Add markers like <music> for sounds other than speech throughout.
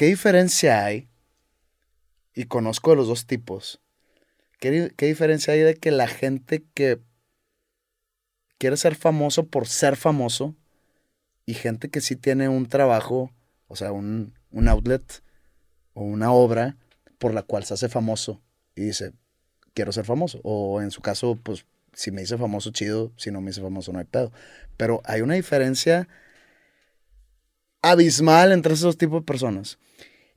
¿qué diferencia hay? Y conozco de los dos tipos. ¿Qué, ¿Qué diferencia hay de que la gente que quiere ser famoso por ser famoso y gente que sí tiene un trabajo, o sea, un, un outlet o una obra por la cual se hace famoso y dice, quiero ser famoso. O en su caso, pues si me hice famoso, chido, si no me hice famoso, no hay pedo. Pero hay una diferencia abismal entre esos tipos de personas.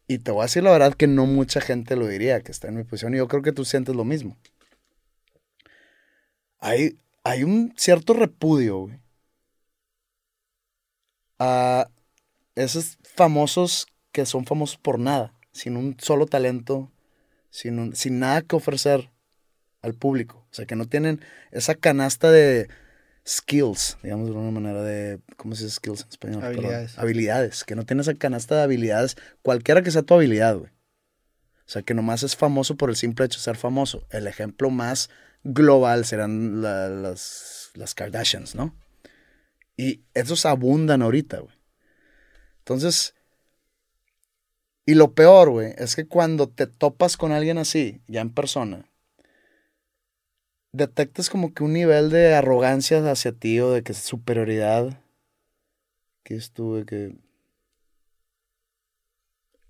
Y te voy a decir la verdad que no mucha gente lo diría que está en mi posición y yo creo que tú sientes lo mismo. Hay, hay un cierto repudio, a esos famosos que son famosos por nada, sin un solo talento, sin, sin nada que ofrecer al público. O sea, que no tienen esa canasta de skills, digamos de alguna manera de, ¿cómo se dice skills en español? Perdón. Habilidades. Habilidades, que no tiene esa canasta de habilidades, cualquiera que sea tu habilidad, güey. O sea, que nomás es famoso por el simple hecho de ser famoso. El ejemplo más global serán la- las, las Kardashians, ¿no? Y esos abundan ahorita, güey. Entonces, y lo peor, güey, es que cuando te topas con alguien así, ya en persona, detectas como que un nivel de arrogancia hacia ti o de que superioridad. Que estuve que.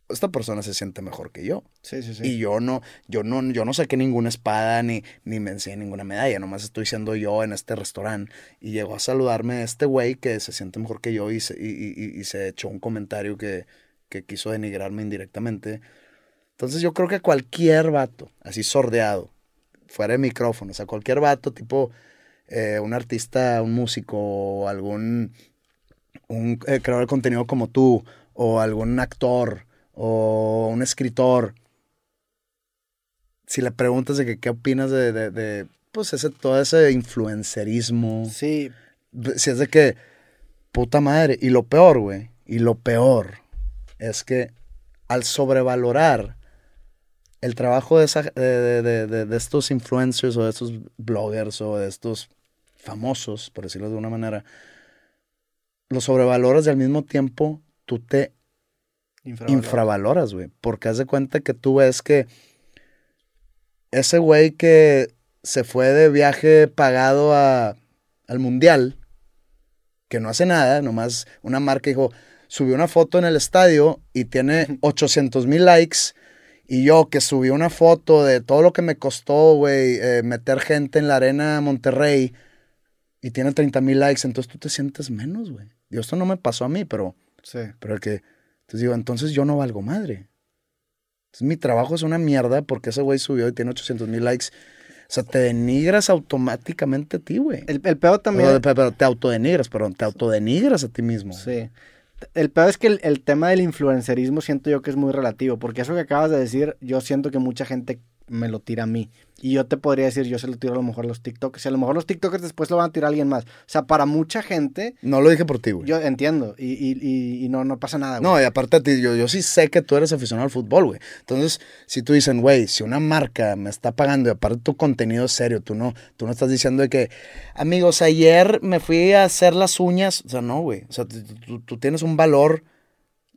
Esta persona se siente mejor que yo. Sí, sí, sí. Y yo no, yo no, yo no saqué ninguna espada ni, ni me enseñé ninguna medalla, nomás estoy siendo yo en este restaurante. Y llegó a saludarme este güey que se siente mejor que yo y se, y, y- se echó un comentario que, que quiso denigrarme indirectamente. Entonces yo creo que cualquier vato, así sordeado, fuera de micrófono, o sea, cualquier vato, tipo eh, un artista, un músico, algún un eh, creador de contenido como tú, o algún actor, o un escritor, si le preguntas de que qué opinas de, de, de, pues ese, todo ese influencerismo, Sí, si es de que, puta madre, y lo peor, güey, y lo peor es que al sobrevalorar el trabajo de, esa- de, de- de- de- de estos influencers o de estos bloggers o de estos famosos, por decirlo de una manera, los sobrevaloras y al mismo tiempo tú te infravalorado. infravaloras, güey. Porque haz de cuenta que tú ves que ese güey que se fue de viaje pagado a, al mundial, que no hace nada, nomás una marca dijo, subió una foto en el estadio y tiene <laughs> 800 mil likes. Y yo que subí una foto de todo lo que me costó, güey, eh, meter gente en la arena Monterrey y tiene 30 mil likes, entonces tú te sientes menos, güey. Y esto no me pasó a mí, pero Sí. pero el que. Entonces digo, entonces yo no valgo madre. Entonces mi trabajo es una mierda porque ese güey subió y tiene 800 mil likes. O sea, te denigras automáticamente a ti, güey. El, el peor también. Pero, pero te autodenigras, perdón, te autodenigras a ti mismo. Sí. El peor es que el, tema del influencerismo siento yo que es muy relativo, porque eso que acabas de decir, yo siento que mucha gente me lo tira a mí. Y yo te podría decir, yo se lo tiro a lo mejor a los TikTokers, y a lo mejor los TikTokers después lo van a tirar a alguien más. O sea, para mucha gente, No lo dije por ti, güey. yo entiendo, y, y, y, y no, no pasa nada, güey. No, y aparte a ti, yo, yo sí sé que tú eres aficionado al fútbol, güey. Entonces, si tú dicen, güey, si una marca me está pagando y aparte tu contenido es serio, tú no, tú no estás diciendo de que, amigos, ayer me fui a hacer las uñas. O sea, no, güey. O sea, tú, tú- tú tienes un valor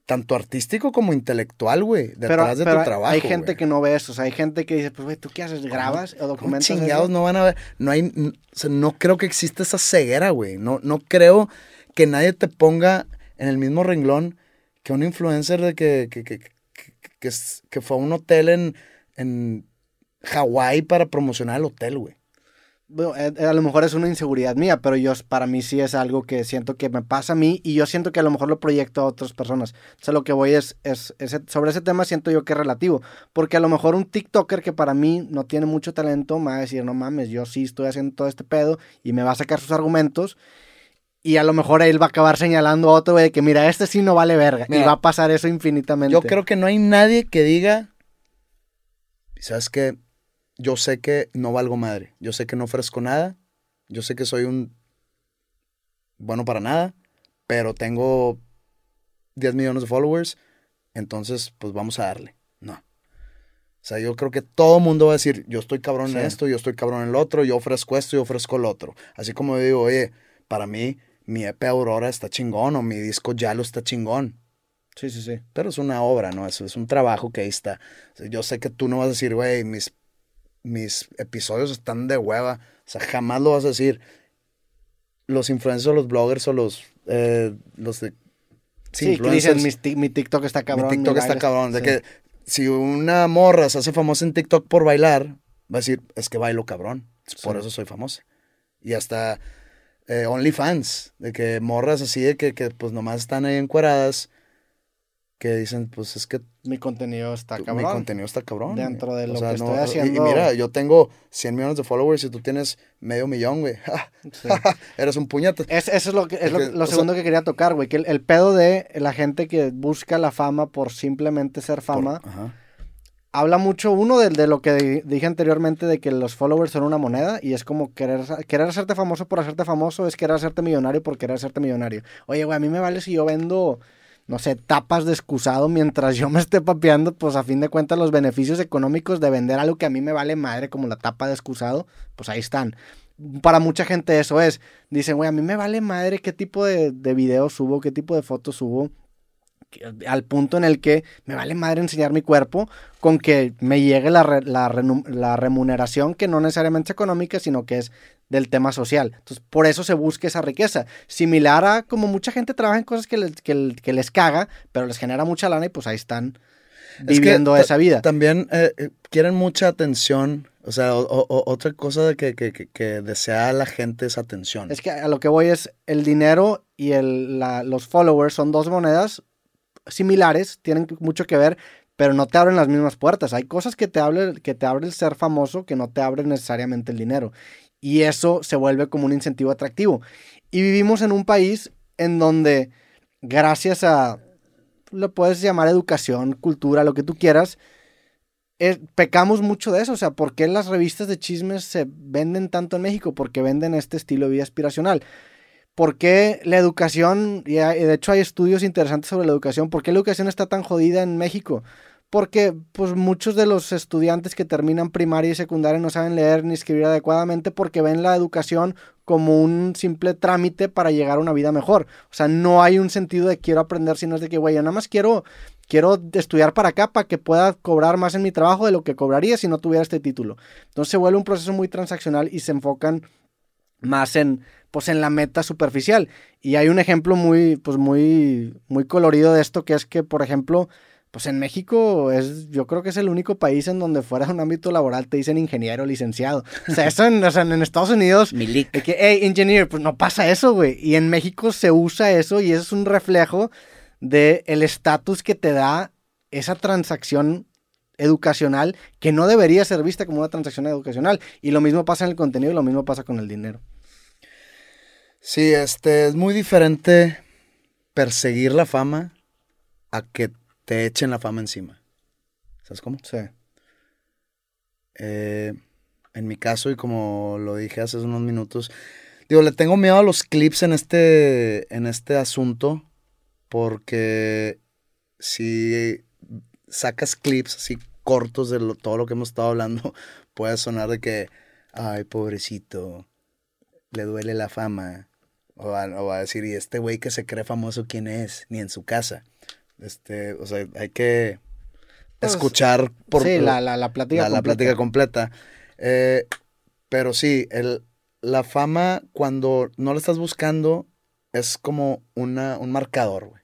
tanto artístico como intelectual, güey, detrás de tu trabajo. hay gente que no ve eso, o sea, hay gente que dice, pues, güey, ¿tú qué haces? ¿Grabas o ¿Cómo documentas chingados eso? no van a ver? No hay, n- o sea, no creo que exista esa ceguera, güey. No, no creo que nadie te ponga en el mismo renglón que un influencer de que, que, que, que, que fue a un hotel en, en Hawái para promocionar el hotel, güey. Bueno, eh, a lo mejor es una inseguridad mía, pero yo para mí sí es algo que siento que me pasa a mí y yo siento que a lo mejor lo proyecto a otras personas. O sea, lo que voy es, es sobre ese tema siento yo que es relativo, porque a lo mejor un TikToker que para mí no tiene mucho talento me va a decir, no mames, yo sí estoy haciendo todo este pedo y me va a sacar sus argumentos y a lo mejor él va a acabar señalando a otro güey de que mira, este sí no vale verga y va a pasar eso infinitamente. Yo creo que no hay nadie que diga, ¿sabes qué? Yo sé que no valgo madre. Yo sé que no ofrezco nada. Yo sé que soy un bueno para nada. Pero tengo 10 millones de followers. Entonces, pues vamos a darle. No. O sea, yo creo que todo mundo va a decir, yo estoy cabrón en Sí. esto, yo estoy cabrón en el otro, yo ofrezco esto, yo ofrezco lo otro. Así como digo, oye, para mí, mi EP Aurora está chingón o mi disco Yalo está chingón. Sí, sí, sí. Pero es una obra, ¿no? Eso es un trabajo que ahí está. O sea, yo sé que tú no vas a decir, güey, mis, mis episodios están de hueva. O sea, jamás lo vas a decir. Los influencers o los bloggers o los, eh, los de... Sí, que dicen, mi, ti- mi TikTok está cabrón. mi TikTok mi está cabrón. De sí. que si una morra se hace famosa en TikTok por bailar, va a decir, es que bailo cabrón. Por Sí. eso soy famosa. Y hasta eh, OnlyFans, de que morras así de que, que pues nomás están ahí encueradas, que dicen, pues es que Mi contenido está cabrón. mi contenido está cabrón. Dentro de O lo sea, que no- estoy haciendo. Y, mira, yo tengo 100 millones de followers y tú tienes medio millón, güey. <laughs> Sí. <laughs> Eres un puñete. Es, eso es lo, que, es lo, lo sea- segundo que quería tocar, güey. Que el, el pedo de la gente que busca la fama por simplemente ser fama, Por- ajá. habla mucho, uno, de, de lo que di- dije anteriormente, de que los followers son una moneda y es como querer, querer hacerte famoso por hacerte famoso, es querer hacerte millonario por querer hacerte millonario. Oye, güey, a mí me vale si yo vendo, no sé, tapas de excusado mientras yo me esté papeando, pues a fin de cuentas los beneficios económicos de vender algo que a mí me vale madre, como la tapa de excusado, pues ahí están. Para mucha gente eso es. Dicen, güey, a mí me vale madre qué tipo de, de videos subo, qué tipo de fotos subo al punto en el que me vale madre enseñar mi cuerpo con que me llegue la, re- la, la remuneración que no necesariamente es económica, sino que es del tema social. Entonces, por eso se busca esa riqueza. Similar a como mucha gente trabaja en cosas que les, que, que les caga, pero les genera mucha lana y pues ahí están Es que viviendo esa vida. También eh, eh, quieren mucha atención. O sea, o- o- otra cosa que, que, que desea la gente es atención. Es que a lo que voy es el dinero y el, la- los followers son dos monedas similares, tienen mucho que ver, pero no te abren las mismas puertas. Hay cosas que te abre, que te abre el ser famoso que no te abren necesariamente el dinero. Y eso se vuelve como un incentivo atractivo. Y vivimos en un país en donde, gracias a, lo puedes llamar educación, cultura, lo que tú quieras, eh, pecamos mucho de eso. O sea, ¿por qué las revistas de chismes se venden tanto en México? Porque venden este estilo de vida aspiracional. ¿Por qué la educación, y de hecho hay estudios interesantes sobre la educación, ¿por qué la educación está tan jodida en México? Porque pues muchos de los estudiantes que terminan primaria y secundaria no saben leer ni escribir adecuadamente porque ven la educación como un simple trámite para llegar a una vida mejor. O sea, no hay un sentido de quiero aprender, sino es de que, güey, yo nada más quiero, quiero estudiar para acá para que pueda cobrar más en mi trabajo de lo que cobraría si no tuviera este título. Entonces se vuelve un proceso muy transaccional y se enfocan más en pues en la meta superficial. Y hay un ejemplo muy pues muy muy colorido de esto que es que por ejemplo pues en México es yo creo que es el único país en donde fuera de un ámbito laboral te dicen ingeniero licenciado. O sea eso en, o sea, en Estados Unidos Milik. de que hey engineer pues no pasa eso güey. Y en México se usa eso y eso es un reflejo de el estatus que te da esa transacción educacional que no debería ser vista como una transacción educacional y lo mismo pasa en el contenido y lo mismo pasa con el dinero Sí, este, es muy diferente perseguir la fama a que te echen la fama encima. ¿Sabes cómo? sí Eh, en mi caso, y como lo dije hace unos minutos, digo, le tengo miedo a los clips en este, en este asunto, porque si sacas clips así cortos de lo- todo lo que hemos estado hablando, <laughs> puede sonar de que, ay, pobrecito, le duele la fama. O va, o va a decir, y este güey que se cree famoso, ¿quién es? Ni en su casa. Este, o sea, hay que Pues, escuchar por sí, la, la, la plática la, la completa. plática completa. Eh, pero sí, el, la fama cuando no la estás buscando es como una, un marcador, güey.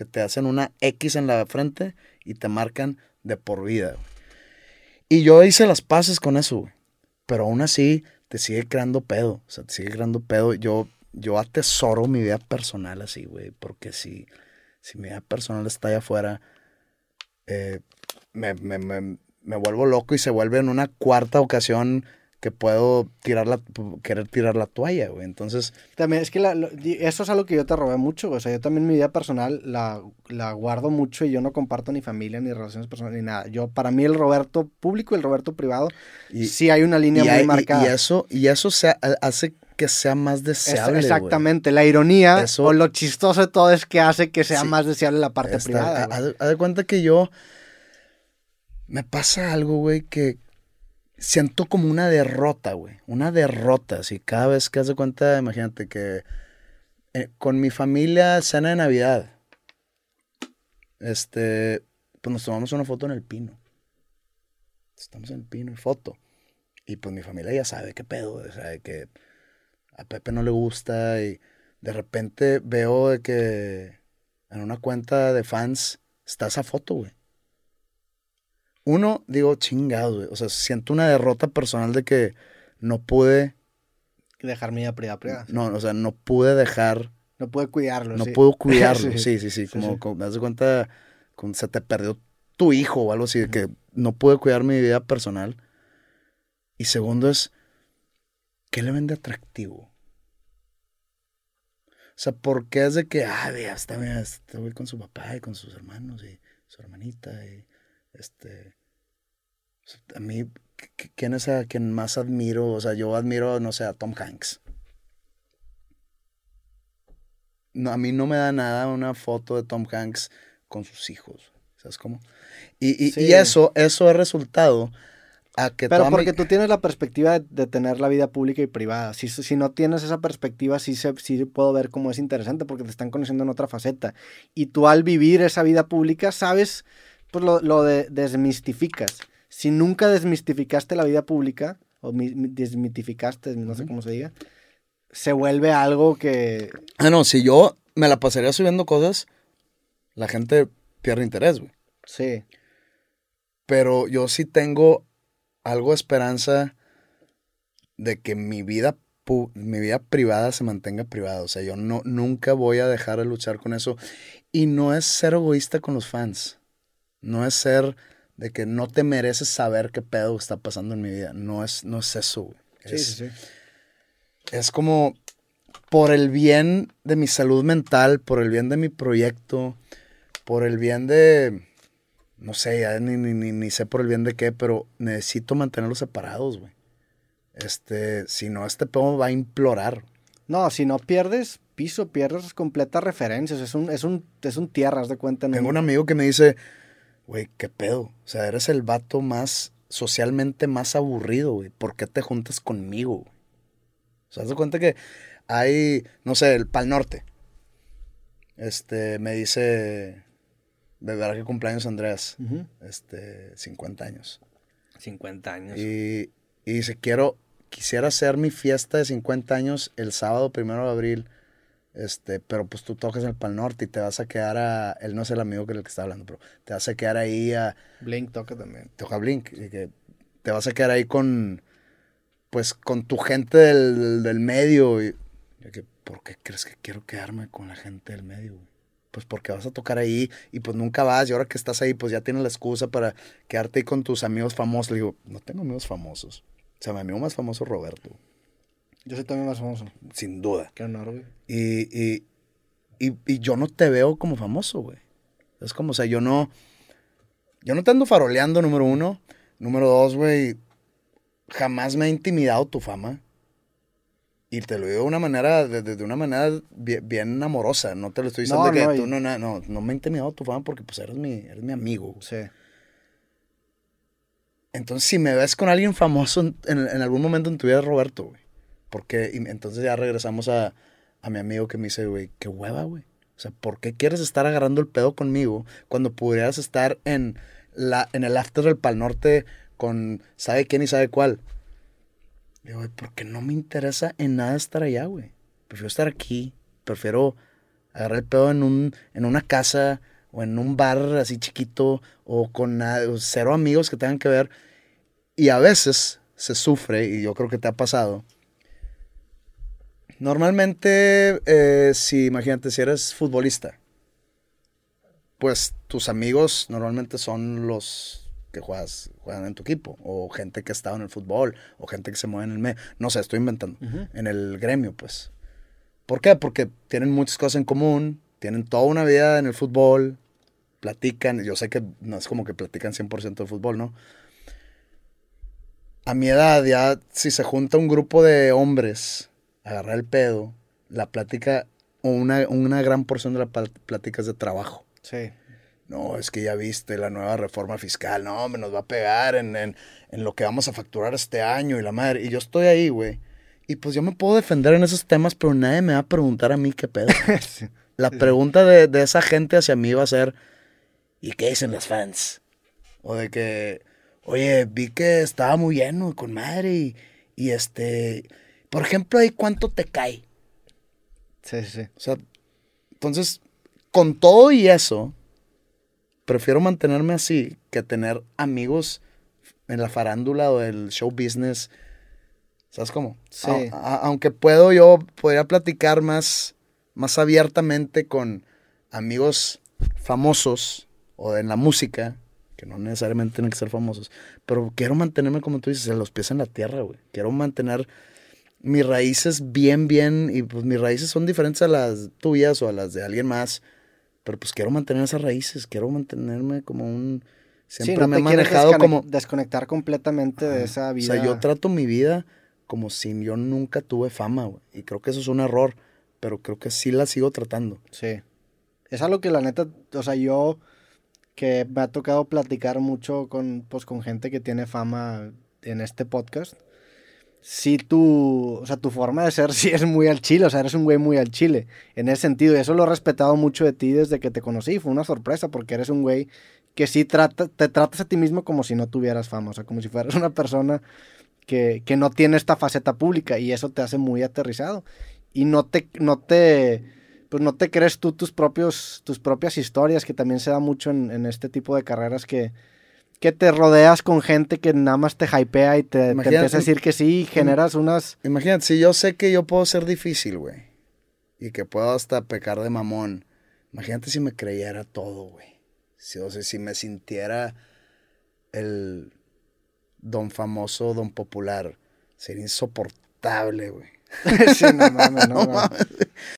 Que te hacen una X en la frente y te marcan de por vida. Y yo hice las paces con eso. Pero aún así te sigue creando pedo. O sea, te sigue creando pedo. Yo, yo atesoro mi vida personal así, güey. Porque si, si mi vida personal está allá afuera, eh, me, me, me vuelvo loco y se vuelve en una cuarta ocasión que puedo tirar la, querer tirar la toalla, güey. Entonces, También es que la- lo- y eso es algo que yo te robé mucho, güey. o sea, yo también mi vida personal la, la guardo mucho y yo no comparto ni familia, ni relaciones personales, ni nada. Yo, para mí, el Roberto público y el Roberto privado, y, sí hay una línea y muy hay- marcada. y eso, y eso se, hace que sea más Es- deseable. exactamente, la ironía Eso- o lo chistoso de todo es que hace que sea Sí. más deseable la parte privada. haz de cuenta que yo me pasa algo, güey, que siento como una derrota, güey. Una derrota, así cada vez que haz de cuenta, imagínate que eh, con mi familia cena de Navidad. este, pues nos tomamos una foto en el pino. Estamos en el pino y foto. Y pues mi familia ya sabe qué pedo, sea, de que a Pepe no le gusta y de repente veo de que en una cuenta de fans está esa foto, güey. Uno, digo, chingado, güey. O sea, siento una derrota personal de que no pude. Dejar mi vida privada, No, o sea, no pude dejar. No pude cuidarlo. No puedo cuidarlo. <laughs> sí, sí, sí. Como, como me das cuenta, como se te perdió tu hijo o algo así, de que no pude cuidar mi vida personal. Y segundo es, ¿qué le vende atractivo? O sea, ¿por qué es de que, ah, vea, está, está con su papá y con sus hermanos y su hermanita y este... A mí, ¿quién es a quien más admiro? O sea, yo admiro, no sé, a Tom Hanks. No, a mí no me da nada una foto de Tom Hanks con sus hijos. ¿Sabes cómo? Y, y, y eso, eso es resultado pero porque tú tienes la perspectiva de, tener la vida pública y privada. Si, si no tienes esa perspectiva, sí, se, sí puedo ver cómo es interesante porque te están conociendo en otra faceta. Y tú al vivir esa vida pública, sabes, pues lo, lo de, desmistificas. Si nunca desmistificaste la vida pública, o desmitificaste, no sé cómo se diga, se vuelve algo que... Ah, no, si yo me la pasaría subiendo cosas, la gente pierde interés, güey. Sí. Pero yo sí tengo algo de esperanza de que mi vida, mi vida privada se mantenga privada. O sea, yo no, nunca voy a dejar de luchar con eso. Y no es ser egoísta con los fans. No es ser de que no te mereces saber qué pedo está pasando en mi vida. No es, no es eso, Es, sí, sí. es como por el bien de mi salud mental, por el bien de mi proyecto, por el bien de no sé, ya ni, ni, ni, sé por el bien de qué, pero necesito mantenerlos separados, güey. Este, si no, este pedo va a implorar. No, si no pierdes piso, pierdes completas referencias. Es un, es un, es un tierra, de cuenta. Tengo un amigo que me dice, güey, qué pedo. O sea, eres el vato más, socialmente más aburrido, güey. ¿Por qué te juntas conmigo? O sea, haz de cuenta que hay, no sé, el Pal Norte. Este, me dice, de verdad que cumpleaños Andrés, este, 50 años. 50 años. Y, y dice, quiero, quisiera hacer mi fiesta de 50 años el sábado primero de abril, este, pero pues tú tocas en el Pal Norte y te vas a quedar a, él no es el amigo que el que está hablando, pero te vas a quedar ahí a... Blink toca también. Toca Blink, y que te vas a quedar ahí con, pues, con tu gente del, del medio. Y, que, ¿por qué crees que quiero quedarme con la gente del medio, pues porque vas a tocar ahí y pues nunca vas y ahora que estás ahí pues ya tienes la excusa para quedarte ahí con tus amigos famosos. Le digo, no tengo amigos famosos. O sea, mi amigo más famoso es Roberto. Yo soy también más famoso. Sin duda. Qué honor, güey. Y, y, y, y, yo no te veo como famoso, güey. Es como, o sea, yo no... Yo no te ando faroleando, número uno. Número dos, güey, jamás me ha intimidado tu fama. Y te lo digo de una manera, de, una manera bien, amorosa. No te lo estoy diciendo que tú no, no, no, no me he intimidado tu fama porque pues eres mi, eres mi amigo. Sí. Entonces, si me ves con alguien famoso en, en, algún momento en tu vida, Roberto, güey. Porque entonces ya regresamos a, a mi amigo que me dice, güey, qué hueva, güey. O sea, ¿por qué quieres estar agarrando el pedo conmigo cuando pudieras estar en, la, en el after del Pal Norte con sabe quién y sabe cuál? Digo, porque no me interesa en nada estar allá, güey. Prefiero estar aquí. Prefiero agarrar el pedo en, un, en una casa o en un bar así chiquito o con cero amigos que tengan que ver. Y a veces se sufre, y yo creo que te ha pasado. Normalmente, eh, si imagínate, si eres futbolista, pues tus amigos normalmente son los que juegas, juegan en tu equipo, o gente que ha estado en el fútbol, o gente que se mueve en el medio. No sé, estoy inventando. En el gremio, pues. ¿Por qué? Porque tienen muchas cosas en común, tienen toda una vida en el fútbol, platican. Yo sé que no es como que platican 100% de fútbol, ¿no? A mi edad, ya si se junta un grupo de hombres agarrar el pedo, la plática, o una, una gran porción de la plática es de trabajo. Sí no, es que ya viste la nueva reforma fiscal, no, me nos va a pegar en, en, en, lo que vamos a facturar este año y la madre. Y yo estoy ahí, güey. Y pues yo me puedo defender en esos temas, pero nadie me va a preguntar a mí qué pedo. <laughs> La pregunta de, de, esa gente hacia mí va a ser, ¿y qué dicen los fans? O de que, oye, vi que estaba muy lleno, con madre, y, y este, por ejemplo, ahí cuánto te cae. Sí, sí, sí. O sea, entonces, con todo y eso, prefiero mantenerme así que tener amigos en la farándula o del show business. ¿Sabes cómo? Sí. A- a- aunque puedo, yo podría platicar más, más abiertamente con amigos famosos o en la música, que no necesariamente tienen que ser famosos, pero quiero mantenerme, como tú dices, en los pies en la tierra, güey. Quiero mantener mis raíces bien, bien, y pues mis raíces son diferentes a las tuyas o a las de alguien más, pero pues quiero mantener esas raíces, quiero mantenerme como un... Siempre sí, no me he manejado como... desconectar completamente de esa O vida. sea, yo trato mi vida como si yo nunca tuve fama, güey. Y creo que eso es un error, pero creo que sí la sigo tratando. Sí. Es algo que la neta, o sea, yo que me ha tocado platicar mucho con, pues, con gente que tiene fama en este podcast. Sí, tu, o sea, tu forma de ser <laughs> sí es muy al chile, o sea, eres un güey muy al chile, en ese sentido, y eso lo he respetado mucho de ti desde que te conocí, fue una sorpresa, porque eres un güey que sí trata, te tratas a ti mismo como si no tuvieras fama, o sea, como si fueras <laughs> una persona que, que no tiene esta faceta pública, y eso te hace muy aterrizado, y no te, no te, pues no te crees tú tus propios, tus propias historias, que también se da mucho en este tipo de carreras que, que te rodeas con gente que nada más te hypea y te, te empieza a decir que sí, y generas unas... Imagínate, si yo sé que yo puedo ser difícil, güey, y que puedo hasta pecar de mamón, imagínate si me creyera todo, güey. Si, o sea, si me sintiera el don famoso, don popular, sería insoportable, güey. <laughs> sí, no mames, no, <laughs> No mames.